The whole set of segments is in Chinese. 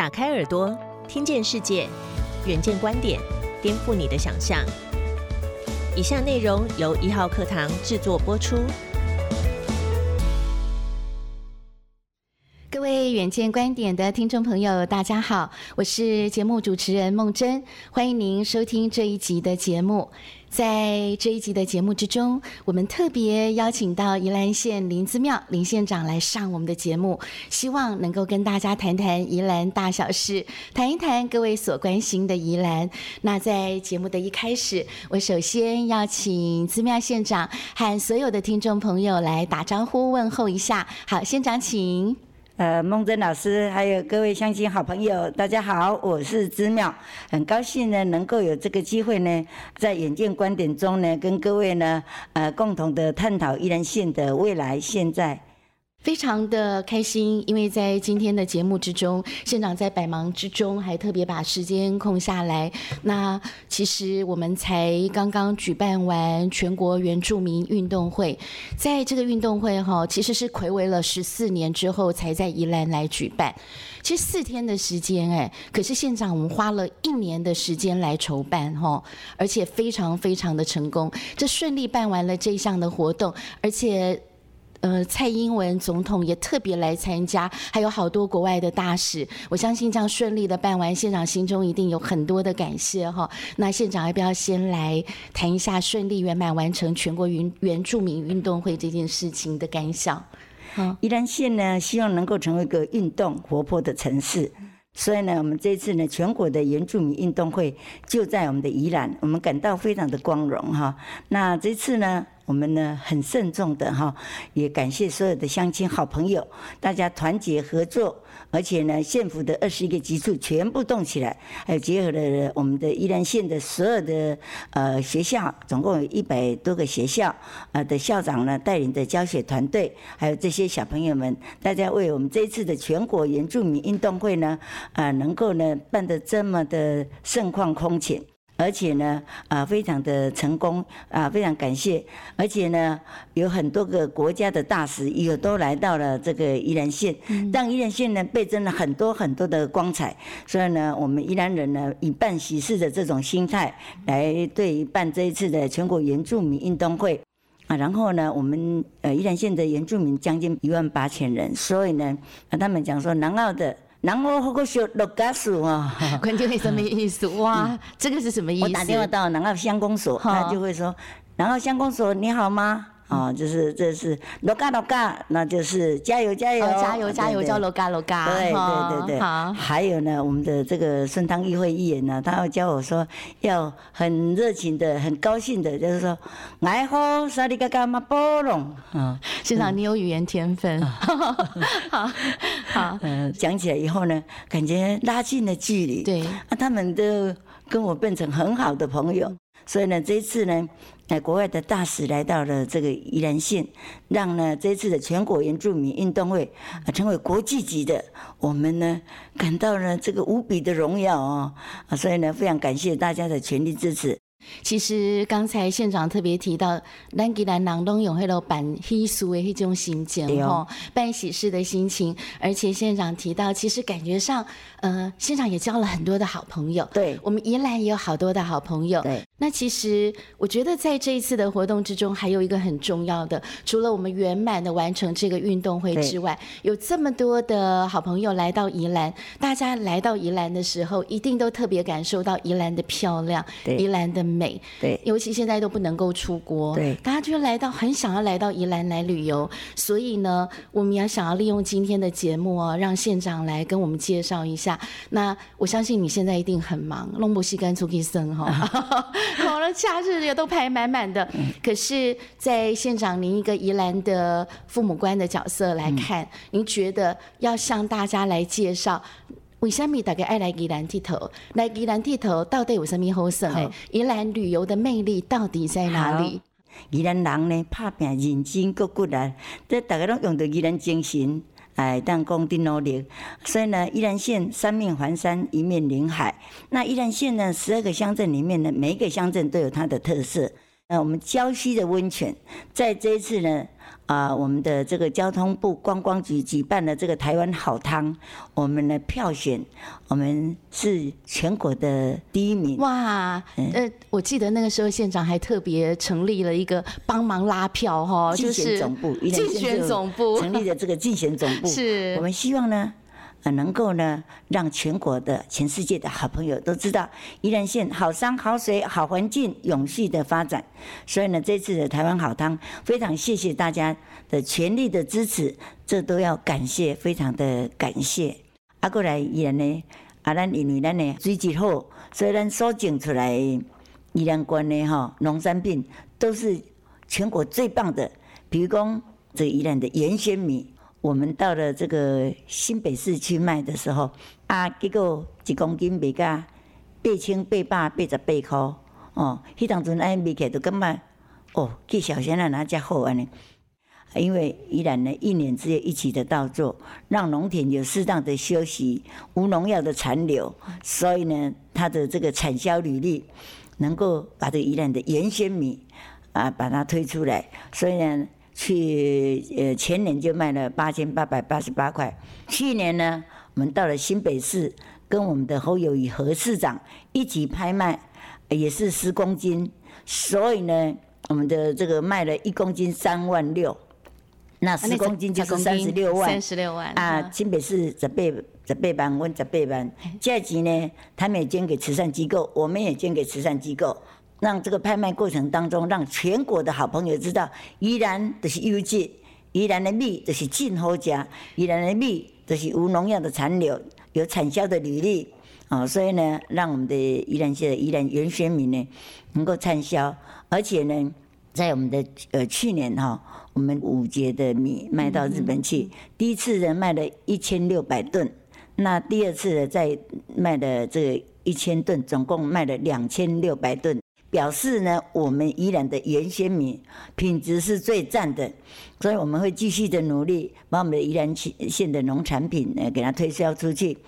打开耳朵，听见世界，远见观点，颠覆你的想象。以下内容由一号课堂制作播出。远见观点的听众朋友，大家好，我是节目主持人梦真，欢迎您收听这一集的节目。在这一集的节目之中，我们特别邀请到宜兰县林子庙林县长来上我们的节目，希望能够跟大家谈谈宜兰大小事，谈一谈各位所关心的宜兰。那在节目的一开始，我首先要请子庙县长和所有的听众朋友来打招呼问候一下。好，县长请。呃，孟真老师，还有各位乡亲好朋友，大家好，我是知妙，很高兴呢，能够有这个机会呢，在远见观点中呢，跟各位呢，呃，共同的探讨宜兰县的未来、现在。非常的开心，因为在今天的节目之中，县长在百忙之中还特别把时间空下来。那其实我们才刚刚举办完全国原住民运动会，在这个运动会哈，其实是魁违了十四年之后才在宜兰来举办。其实四天的时间哎，可是县长我们花了一年的时间来筹办哈，而且非常非常的成功，这顺利办完了这项的活动，而且。呃，蔡英文总统也特别来参加，还有好多国外的大使。我相信这样顺利的办完，县长心中一定有很多的感谢哈。那县长要不要先来谈一下顺利圆满完成全国原原住民运动会这件事情的感想？宜兰县呢，希望能够成为一个运动活泼的城市。所以呢，我们这次呢，全国的原住民运动会就在我们的宜兰，我们感到非常的光荣哈。那这次呢，我们呢很慎重的哈，也感谢所有的乡亲好朋友，大家团结合作。而且呢，县府的二十一个局处全部动起来，还有结合了我们的宜兰县的所有的呃学校，总共有一百多个学校啊的校长呢带领的教学团队，还有这些小朋友们，大家为我们这一次的全国原住民运动会呢啊能够呢办得这么的盛况空前。而且呢，啊，非常的成功，啊，非常感谢。而且呢，有很多个国家的大使也都来到了这个宜兰县，让宜兰县呢倍增了很多很多的光彩。所以呢，我们宜兰人呢以办喜事的这种心态来对办这一次的全国原住民运动会，啊，然后呢，我们呃宜兰县的原住民将近一万八千人，所以呢，他们讲说南澳的。然后好个小落家属啊，关键是什么意思？哇，这个是什么意思？我打电话到南澳乡公所，他就会说：“南澳乡公所你好吗？”啊，就是这是罗嘎罗嘎，那就是加油加油加油加油，叫罗嘎罗嘎。对对对对。好。还有呢，我们的这个顺汤议会议员呢，他要教我说，要很热情的、很高兴的，就是说，爱好沙里嘎嘎马波隆。啊，现场你有语言天分。好，好。嗯，讲起来以后呢，感觉拉近了距离。对。啊，他们都跟我变成很好的朋友。所以呢，这一次呢，在，国外的大使来到了这个宜兰县，让呢这次的全国原住民运动会啊成为国际级的，我们呢感到了这个无比的荣耀哦，啊，所以呢非常感谢大家的全力支持。其实刚才县长特别提到，南吉兰郎东永会了办喜事的迄种心情吼，办喜事的心情，而且县长提到，其实感觉上，呃，县长也交了很多的好朋友，对，我们宜兰也有好多的好朋友，对。那其实我觉得在这一次的活动之中，还有一个很重要的，除了我们圆满的完成这个运动会之外，有这么多的好朋友来到宜兰，大家来到宜兰的时候，一定都特别感受到宜兰的漂亮，宜兰的。美对，尤其现在都不能够出国，对，大家就来到很想要来到宜兰来旅游，所以呢，我们也想要利用今天的节目哦，让县长来跟我们介绍一下。那我相信你现在一定很忙，龙博西跟出去生哈，好了，假日也都排满满的。可是，在县长您一个宜兰的父母官的角色来看，您觉得要向大家来介绍？为什么大家爱来宜兰剃头？来宜兰剃头到底有什么好耍？宜兰旅游的魅力到底在哪里？宜兰人呢，拍拼认真够骨力，这大家都用到宜兰精神，哎，当工的努力。所以呢，宜兰县三面环山，一面临海。那宜兰县呢，十二个乡镇里面呢，每一个乡镇都有它的特色。那我们礁溪的温泉，在这一次呢。啊，我们的这个交通部观光局举办了这个台湾好汤，我们的票选，我们是全国的第一名。哇，呃，我记得那个时候县长还特别成立了一个帮忙拉票哈，竞选总部，竞选总部成立的这个竞选总部，是我们希望呢。呃，能够呢，让全国的、全世界的好朋友都知道宜兰县好山好水好环境永续的发展。所以呢，这次的台湾好汤，非常谢谢大家的全力的支持，这都要感谢，非常的感谢。啊，过来宜兰呢，啊，咱因为咱呢水质好，所以咱所种出来宜兰关的哈农产品都是全国最棒的。比如讲，这宜兰的盐鲜米。我们到了这个新北市去卖的时候，啊，结果一公斤卖价八千八百八十八块，哦，迄当阵安卖起来就感觉，哦，去小仙啊哪只好安尼？因为依然呢，一年只有一期的稻作，让农田有适当的休息，无农药的残留，所以呢，它的这个产销履历能够把这个宜兰的原鲜米啊，把它推出来，所以呢。去呃前年就卖了八千八百八十八块，去年呢，我们到了新北市，跟我们的侯友谊何市长一起拍卖，也是十公斤，所以呢，我们的这个卖了一公斤三万六，那十公斤就是三十六万，三十六万啊，新北市十八十八万，我十八班，这钱呢，他们也捐给慈善机构，我们也捐给慈善机构。让这个拍卖过程当中，让全国的好朋友知道，宜兰都是优质，宜兰的米都是进口价，宜兰的米都是无农药的残留，有产销的履历，啊，所以呢，让我们的宜兰县的宜兰原选民呢能够畅销，而且呢，在我们的呃去年哈，我们五节的米卖到日本去，第一次呢卖了一千六百吨，那第二次呢再卖的这个一千吨，总共卖了两千六百吨。表示呢，我们宜兰的原鲜米品质是最赞的，所以我们会继续的努力，把我们的宜兰县的农产品呢给它推销出去。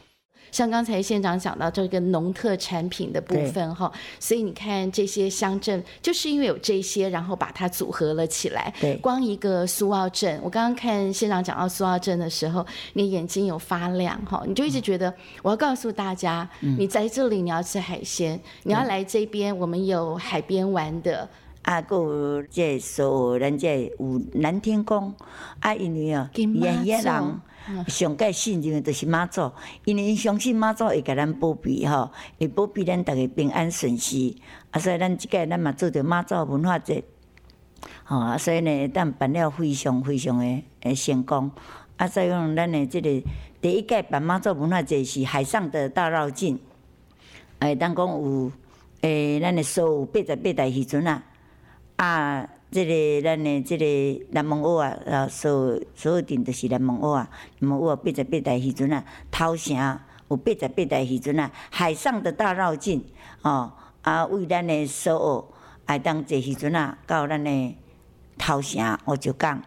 像刚才县长讲到这个农特产品的部分哈，所以你看这些乡镇，就是因为有这些，然后把它组合了起来。对，光一个苏澳镇，我刚刚看县长讲到苏澳镇的时候，你眼睛有发亮哈，你就一直觉得我要告诉大家，你在这里你要吃海鲜，你要来这边，我们有海边玩的。啊，有这所有咱这有南天宫，啊，因为哦，沿沿人。上界信任的就是妈祖，因为相信妈祖会给咱保庇吼，会保庇咱逐个平安顺遂。啊，所以咱即届咱嘛做着妈祖文化节，吼啊，所以呢，咱办了非常非常的诶成功。啊，再讲咱的即个第一届办妈祖文化节是海上的大绕境，哎，当讲有诶，咱的所有八十八台渔船啊，啊。这个咱诶，即个南门屋啊，啊，所所有镇都是南门屋啊，南门屋八十八台时阵啊，头城有八十八台时阵啊，海上的大绕境哦，啊，为咱诶所有爱当坐时阵啊，到咱诶头城乌石港，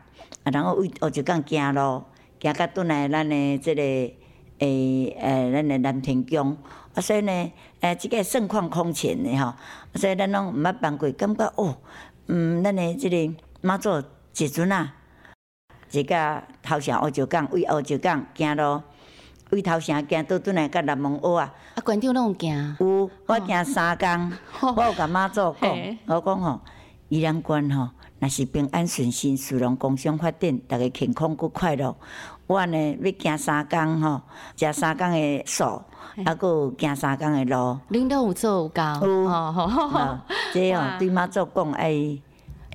啊，然后为乌石港行路，行到转来咱诶即个诶诶，咱诶南天宫，啊，所以呢，诶，即个盛况空前的吼，所以咱拢毋捌办过，感觉哦。嗯，咱的即个妈祖一阵啊，一个头城乌石港，为乌石港行路，为头城行倒转来甲南门坳啊。啊，馆长拢有行？有，我行三工，我有甲妈祖讲，我讲吼，宜兰关吼，若是平安顺心，殊荣共享发展，逐个健康佮快乐。我呢要行三工吼，食三工的素，啊，佮行三工的路。恁都有做有教？有，这样对妈祖讲爱。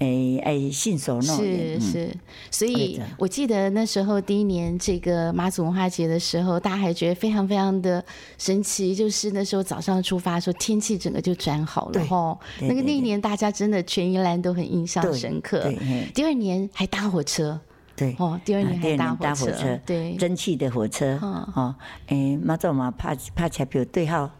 诶诶，信守诺言是是，所以我记得那时候第一年这个妈祖文化节的时候，大家还觉得非常非常的神奇，就是那时候早上出发的时候，天气整个就转好了哈。那个那一年大家真的全宜兰都很印象深刻。第二年还搭火车，对。哦，第二年还搭火车，对，蒸汽的火车哦。哎，妈祖嘛，怕怕彩票对号。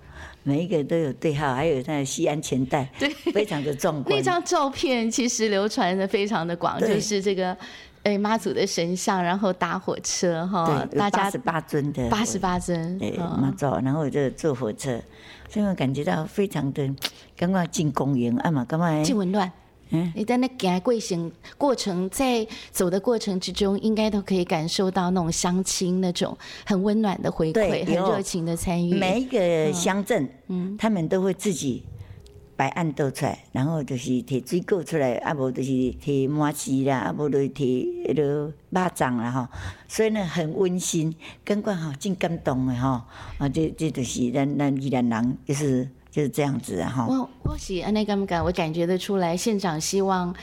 每一个都有对号，还有那系安全带，对，非常的壮观。那张照片其实流传的非常的广，就是这个哎妈祖的神像，然后搭火车哈，大家八十八尊的。八十八尊，对妈祖，然后就坐火车，所以我感觉到非常的，刚刚进公园啊嘛，刚刚进文乱，嗯你在那行过行过程，在走的过程之中，应该都可以感受到那种乡亲那种很温暖的回馈，很热情的参与。每一个乡镇，嗯。他们都会自己摆案倒出来，然后就是摕水果出来，啊无就是摕麻糍啦，啊无就是摕迄个肉粽啦吼，所以呢很温馨，感觉吼真感动的吼，啊这这就是咱咱宜兰人就是就是这样子啊吼。我我喜安内感感，我感觉得出来，县长希望。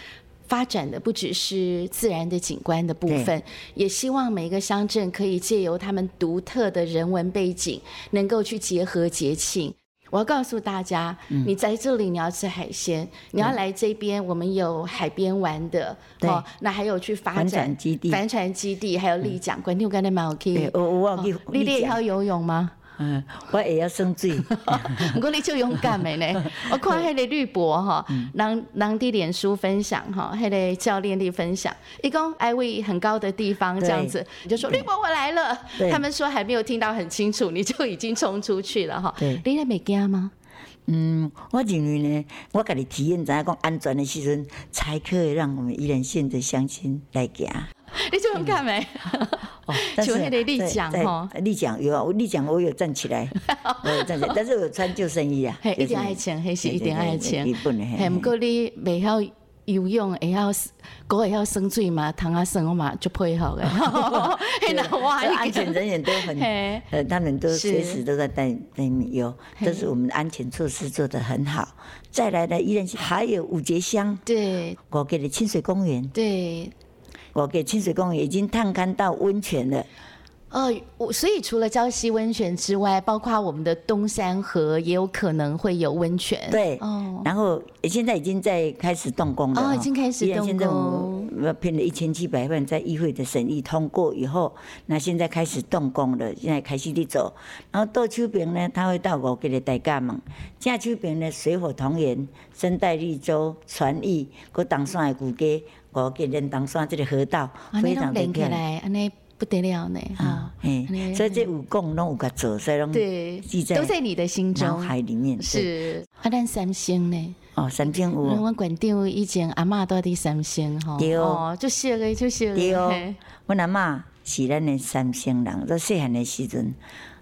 发展的不只是自然的景观的部分，也希望每一个乡镇可以借由他们独特的人文背景，能够去结合节庆。我要告诉大家，嗯你在这里你要吃海鲜，你要来这边，我们有海边玩的，哦，那还有去发帆展船基地帆船基地，还有丽江观众刚才蛮有去对，，我我有去哦你你也要游泳吗？嗯，我也要生水，不过你就勇敢的呢。我看迄个绿博哈，人人伫脸书分享哈，迄个教练力分享，一共爱为很高的地方这样子，你就说绿博我来了。他们说还没有听到很清楚，你就已经冲出去了哈。对你那没惊吗？嗯，我认为呢，我家己体验知影讲安全的时阵，才可以让我们宜兰县的乡亲来行。你就勇敢没？哦，但是就那个立在在桨吼立桨有啊，我立奖我有站起来，我有站起来，但是我有穿救生衣啊，嘿，一就是定爱穿，迄是一点爱穿。基本的。嘿嘿，不过你未晓游泳，会晓狗会晓生水嘛，汤啊生我嘛就配合的。嘿，那哇，这安全人员都很嘿，呃，他们都是随时都在带带你游，都是我们的安全措施做得很好。再来呢，依然是还有五节乡，对我给的清水公园，对，我给清水公园已经探勘到温泉了。呃，我所以除了礁溪温泉之外，包括我们的东山河也有可能会有温泉。对哦，然后现在已经在开始动工了哦已经开始动府呃拼了一千七百万，在议会的审议通过以后，那现在开始动工了，现在开始在走。然后倒手边呢，他会到我给的大家门，正手边呢，水火同源，生态绿洲、船艺，搁东山的古街，我给连东山这个河道啊，非常的漂亮。不得了呢，哈。嘿所以这五贡拢有个做，所以拢对都在你的心脑中。海里面。是啊，咱三星呢？哦，三千五。阮馆长以前阿嬷都伫三星吼，对哦，就熟的就熟的。对哦，阮阿嬷是咱的三星人，做细汉的时阵，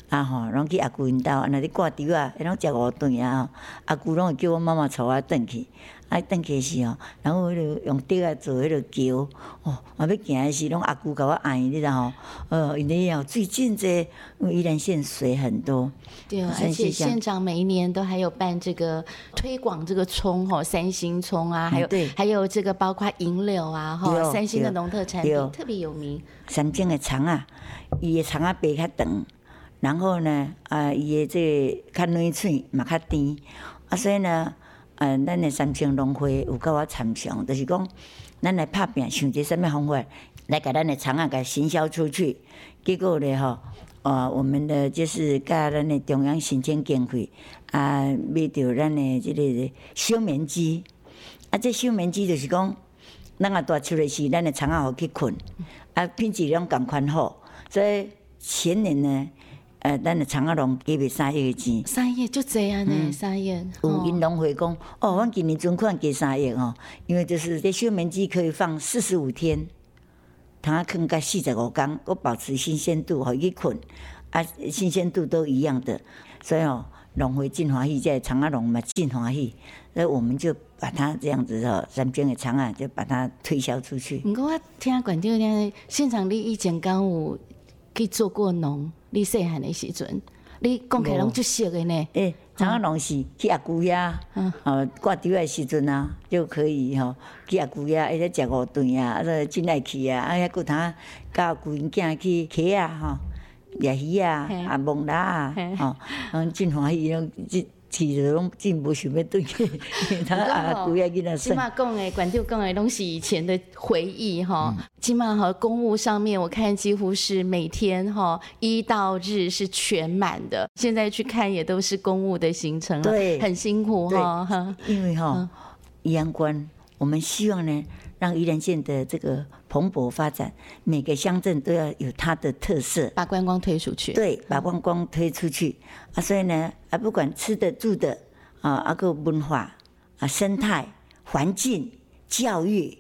啊吼，拢去阿姑因兜，啊若咧挂吊啊，伊拢食五顿啊吼，阿姑拢会叫阮妈妈带我转去，啊转去的时哦，然后迄落用竹啊做迄落桥，哦，啊要行诶时，拢阿姑甲我按，你知道吼，呃，因为哦最近这因为宜兰县水很多，对，而且县长每一年都还有办这个推广这个葱吼，三星葱啊，还有嗯对。还有这个包括银柳啊哈，对三星的农特产品特别有名。三星的葱啊，伊的葱啊白较长，然后呢，啊，伊的这个较软脆嘛较甜，啊，所以呢，呃，咱的三星农会有甲我参详，就是讲，咱来拍拼，想一个什么方法来甲咱的厂啊，甲行销出去。结果呢，吼，呃，我们的就是甲咱的中央新鲜经费啊，买着咱的这个休眠机，啊，这休眠机就是讲。咱啊大出来时，咱的虫啊好去困，啊，品质拢共款好，所以前年呢，呃，咱的长阿龙给袂三亿的钱。三叶就这样呢，三叶有哦因农会讲，哦，阮今年存款给三亿哦，因为就是这休眠机可以放四十五天，虫仔放到四十五天，我保持新鲜度，互伊去困，啊，新鲜度都一样的，所以哦，龙回进华喜，这虫仔农嘛进华喜，所以我们就把它这样子哦，三间的长啊，就把它推销出去。不过我听管长听现场，你以前讲有去做过农，你细汉的时阵，你讲起来拢就熟的呢。诶，怎啊拢是去阿姑遐，哦，挂猪的时阵啊，就可以吼、去阿姑呀，迄咧食五顿啊，啊，说真爱去啊，啊，遐骨通教阿姑因囝去溪啊，吼，掠鱼啊，啊，蒙拉啊，吼，嗯，真欢喜，拢即拢真无想要转去，他阿姑遐囡仔起耍。码讲的，管长讲的拢是，以前的回忆哈。起码和，公务上面我看几乎是每天哈一到日是全满的。现在去看也都是公务的行程了，对很辛苦哈。因为哈，宜安关，我们希望呢，让宜兰县的这个蓬勃发展，每个乡镇都要有它的特色。把观光推出去。对，把观光推出去啊，所以呢，啊，不管吃的、住的啊，啊个文化啊、生态、环境、教育，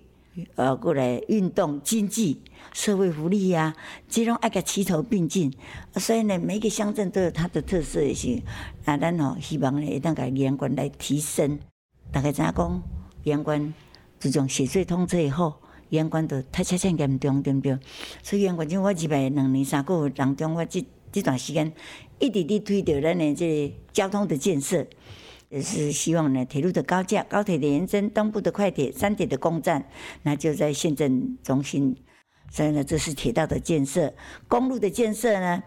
呃，过来运动、经济、社会福利呀，这种爱个齐头并进。所以呢，每个乡镇都有它的特色也行。啊，咱哦希望呢，一旦个阳关来提升。大家知影讲，阳关自从雪隧通车以后，阳关都太车真严重，对不对？所以阳关就我入来两年三个月当中，我这这段时间一直伫推着咱的这交通的建设。也是希望呢，铁路的高架、高铁的延伸、东部的快铁、三铁的公站，那就在县镇中心。所以呢，这是铁道的建设，公路的建设呢，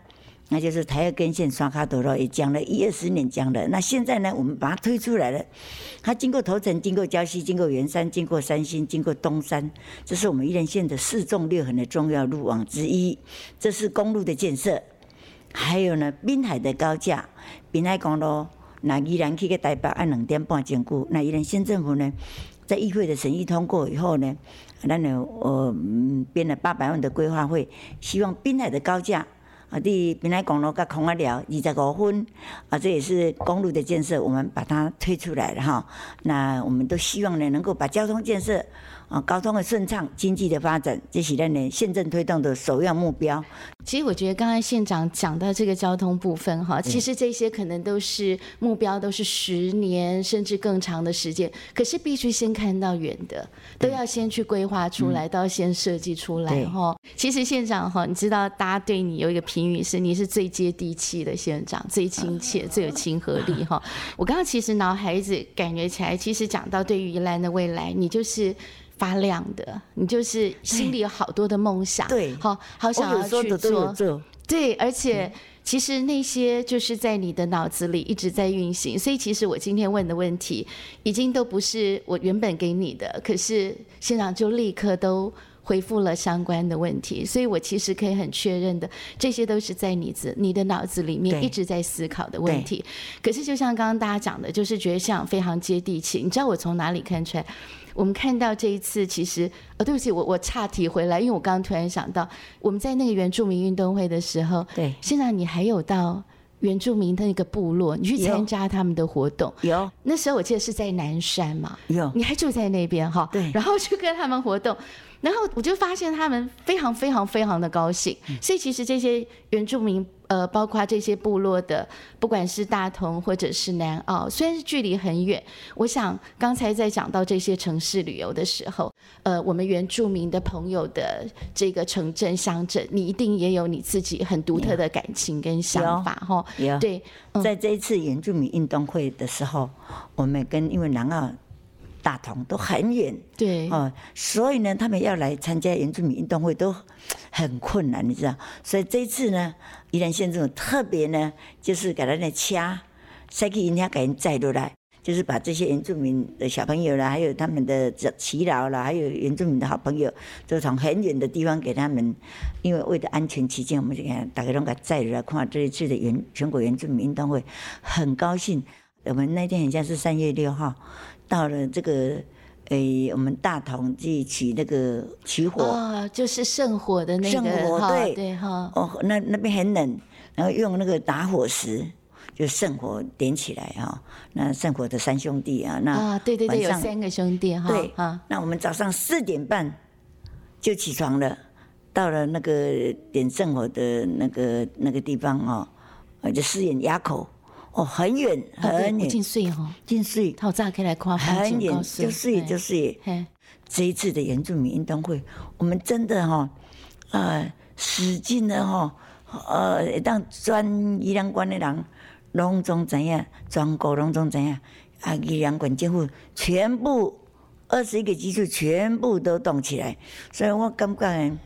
那就是台二根线刷卡多路，也讲了一二十年讲了。那现在呢，我们把它推出来了。它经过头城，经过礁溪，经过圆山，经过三星，经过东山，这是我们宜兰县的四纵六横的重要路网之一。这是公路的建设，还有呢，滨海的高架，滨海公路。那依然去个台北按两点半前过，那依然县政府呢，在议会的审议通过以后呢，那呢呃编了八百万的规划费，希望滨海的高架啊，伫滨海公路甲空啊聊二十五分啊，这也是公路的建设，我们把它推出来了哈。那我们都希望呢，能够把交通建设。啊，交通的顺畅，经济的发展，这是咱的县政推动的首要目标。其实我觉得刚才县长讲到这个交通部分哈，其实这些可能都是目标，都是十年甚至更长的时间。可是必须先看到远的，都要先去规划出来，都要先设计出来哈。其实县长哈，你知道大家对你有一个评语是，你是最接地气的县长，最亲切，最有亲和力哈。我刚刚其实脑海子感觉起来，其实讲到对于宜兰的未来，你就是。发亮的，你就是心里有好多的梦想，对，好好想要去做，对，而且其实那些就是在你的脑子里一直在运行，所以其实我今天问的问题，已经都不是我原本给你的，可是现场就立刻都回复了相关的问题，所以我其实可以很确认的，这些都是在你子你的脑子里面一直在思考的问题。可是就像刚刚大家讲的，就是觉得像非常接地气，你知道我从哪里看出来？我们看到这一次，其实呃，对不起，我我岔题回来，因为我刚刚突然想到，我们在那个原住民运动会的时候，对，现在你还有到原住民的那个部落，你去参加他们的活动，有。那时候我记得是在南山嘛，有，你还住在那边哈，对，然后去跟他们活动。然后我就发现他们非常非常非常的高兴，所以其实这些原住民，呃，包括这些部落的，不管是大同或者是南澳，虽然是距离很远，我想刚才在讲到这些城市旅游的时候，呃，我们原住民的朋友的这个城镇乡镇，你一定也有你自己很独特的感情跟想法哈。有对，在这一次原住民运动会的时候，我们跟因为南澳。大同都很远，对哦，所以呢，他们要来参加原住民运动会都很困难，你知道？所以这一次呢，宜兰县政府特别呢，就是给他那掐，再去人家给人载过来，就是把这些原住民的小朋友啦，还有他们的耆老啦，还有原住民的好朋友，都从很远的地方给他们，因为为了安全起见，我们就看大家拢给载来看这一次的原全国原住民运动会，很高兴。我们那天好像是三月六号。到了这个，诶，我们大同去取那个取火，哦，就是圣火的那个，圣火对对哈，哦，那那边很冷，然后用那个打火石，就圣火点起来哈。那圣火的三兄弟啊，那啊，对对对，有三个兄弟哈，对啊。那我们早上四点半就起床了，到了那个点圣火的那个那个地方哦，就四眼垭口。哦，很远很远，进水哈，进水，好早起来看很远，就是就是。这一次的原住民运动会，我们真的哈，呃，使劲的哈，呃，当专宜良馆的人，拢总怎样，全国拢总怎样，啊，宜良馆政府全部二十一个基础全部都动起来，所以我感觉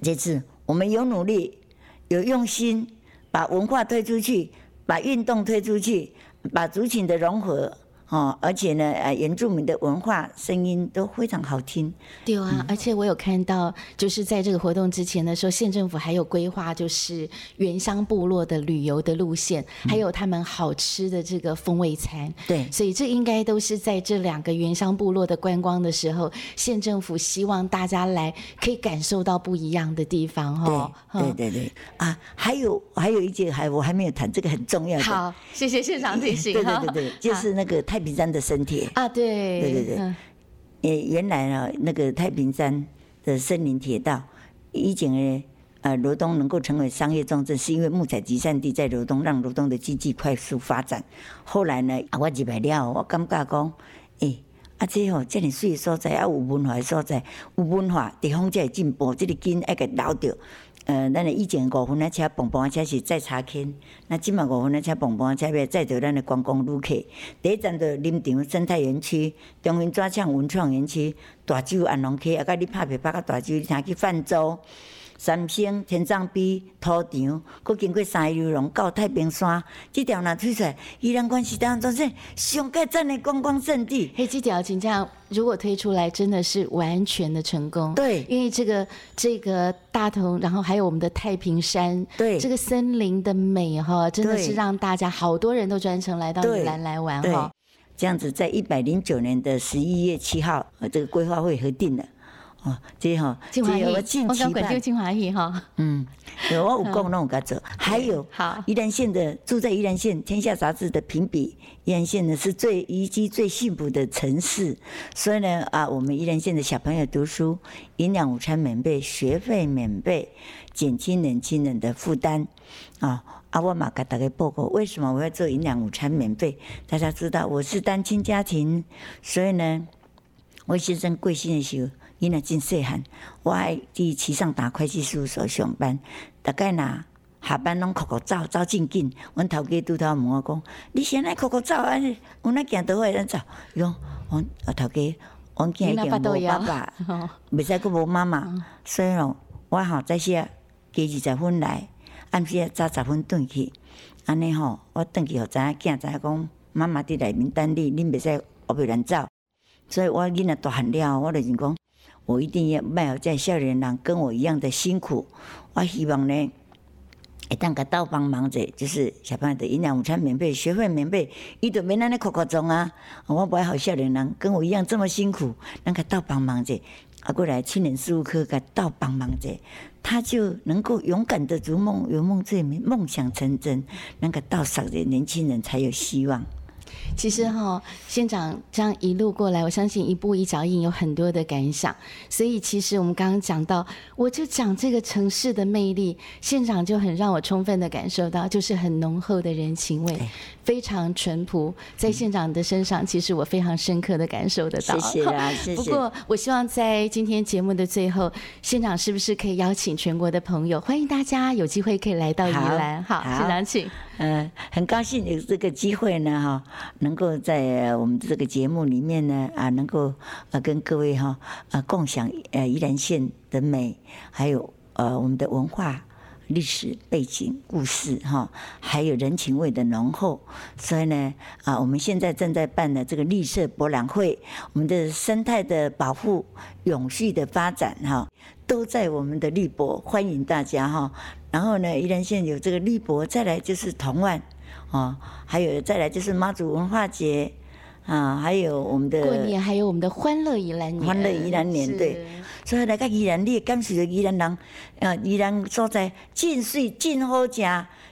这次我们有努力，有用心，把文化推出去。把运动推出去，把族群的融合。哦，而且呢，呃，原住民的文化声音都非常好听。对啊，而且我有看到，就是在这个活动之前的时候，县政府还有规划，就是原乡部落的旅游的路线，还有他们好吃的这个风味餐。对，所以这应该都是在这两个原乡部落的观光的时候，县政府希望大家来可以感受到不一样的地方。哈，对对对啊，还有还有一件还我还没有谈，这个很重要的。好，谢谢县长提醒。对对对对，就是那个太。比山的身体啊，对对对对，呃，原来呢，那个太平山的森林铁道，以前呢，呃，罗东能够成为商业重镇，是因为木材集散地在罗东，让罗东的经济快速发展。后来呢，啊我入来了，我感觉讲，诶、啊，这吼、遮尔水的所在，啊，有文化的所在，有文化，地方才会进步，这个根爱给留着。呃，咱的以前五分的车、蹦蹦车是载茶坑，那即马五分的车、蹦蹦车要载着咱的观光旅客。第一站就林场生态园区、中央纸厂文创园区、大洲安龙溪，啊，甲你拍皮拍到大洲，你通去泛舟。三星、天葬碑、土场，佮经过三游龙到太平山，即条若推出来，宜兰关是当中是上盖赞的观光胜地。嘿，这条请这样，如果推出来，真的是完全的成功。对因为这个这个大同，然后还有我们的太平山，对这个森林的美哈，真的是让大家好多人都专程来到对宜兰来玩哈。，这样子，在一百零九年的十一月七号，呃，这个规划会核定了。哦，这吼，金华这我义，近期我刚管就办，金华义哈。嗯，有我有讲拢有甲做，还有好宜兰县的住在宜兰县，《天下杂志》的评比，宜兰县呢是最宜居最幸福的城市。所以呢，啊，我们宜兰县的小朋友读书，营养午餐免费，学费免费，减轻年轻人的负担。啊啊，我嘛给大家报告，为什么我要做营养午餐免费？大家知道我是单亲家庭，所以呢，我先生贵姓的时候，伊若真细汉，我爱伫旗上达会计事务所上班，大概若下班拢酷酷走，走真紧。阮头家拄头问我讲：“你先来酷酷走啊？有哪行倒位咱走？”伊讲：“阮啊头家，阮囝已经无爸爸，哦袂使佫无妈妈，所以咯，我吼早些加二十分来，暗时早十分转去，安尼吼，我转去互知影囝知影讲，妈妈伫内面等你，恁袂使后壁乱走。所以我囡仔大汉了，我就是讲，我一定要卖互这少年人跟我一样的辛苦。我希望呢，会当甲斗帮忙者，就是小朋友的营养午餐免费，学费免费，伊就免安尼哭哭中啊。我不爱好少年人跟我一样这么辛苦，咱甲斗帮忙者，啊，过来青年事务科甲斗帮忙者，他就能够勇敢的逐梦，有梦最美，梦想成真。那个到少的年轻人才有希望。其实哈、县长这样一路过来，我相信一步一脚印有很多的感想。所以其实我们刚刚讲到，我就讲这个城市的魅力，县长就很让我充分的感受到，就是很浓厚的人情味，非常淳朴。在县长的身上，其实我非常深刻的感受得到。谢谢啊，谢谢。不过，我希望在今天节目的最后，县长是不是可以邀请全国的朋友，欢迎大家有机会可以来到宜兰？好，好县长请。呃，很高兴有这个机会呢，哈，能够在呃我们这个节目里面呢，啊，能够呃跟各位哈呃共享呃宜兰县的美，还有呃我们的文化。历史背景、故事哈，还有人情味的浓厚，所以呢，啊，我们现在正在办的这个绿色博览会，我们的生态的保护、永续的发展哈，都在我们的绿博，欢迎大家哈。然后呢，宜兰县有这个绿博，再来就是同万，哦，还有再来就是妈祖文化节啊，还有我们的过年还有我们的欢乐宜兰年，欢乐宜兰年对所以来个宜兰，你会感受到宜兰人，呃，宜兰所在真水、真好食、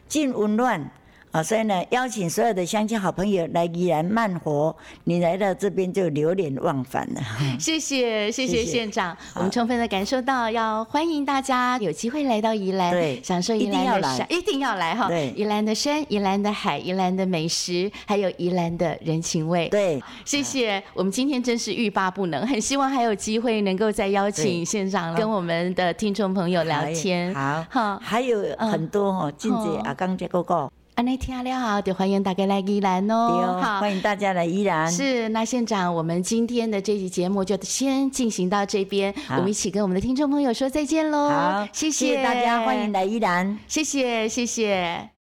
真温暖。啊，所以呢，邀请所有的乡亲好朋友来宜兰慢活，你来到这边就流连忘返了。谢谢谢谢县长，我们充分的感受到，要欢迎大家有机会来到宜兰，对享受宜一定要来。兰的山，一定要来哈，对。宜兰的山、宜兰的海、宜兰的美食，还有宜兰的人情味。对，谢谢，我们今天真是欲罢不能，很希望还有机会能够再邀请对。县长跟我们的听众朋友聊天。好，好，还有很多哦，真哦济阿刚这个个，安内听了好，就欢迎大家来宜兰哦。哦，好，欢迎大家来宜兰。是，那县长，我们今天的这期节目就先进行到这边，我们一起跟我们的听众朋友说再见喽。好，谢谢大家，欢迎来宜兰。谢谢，谢谢。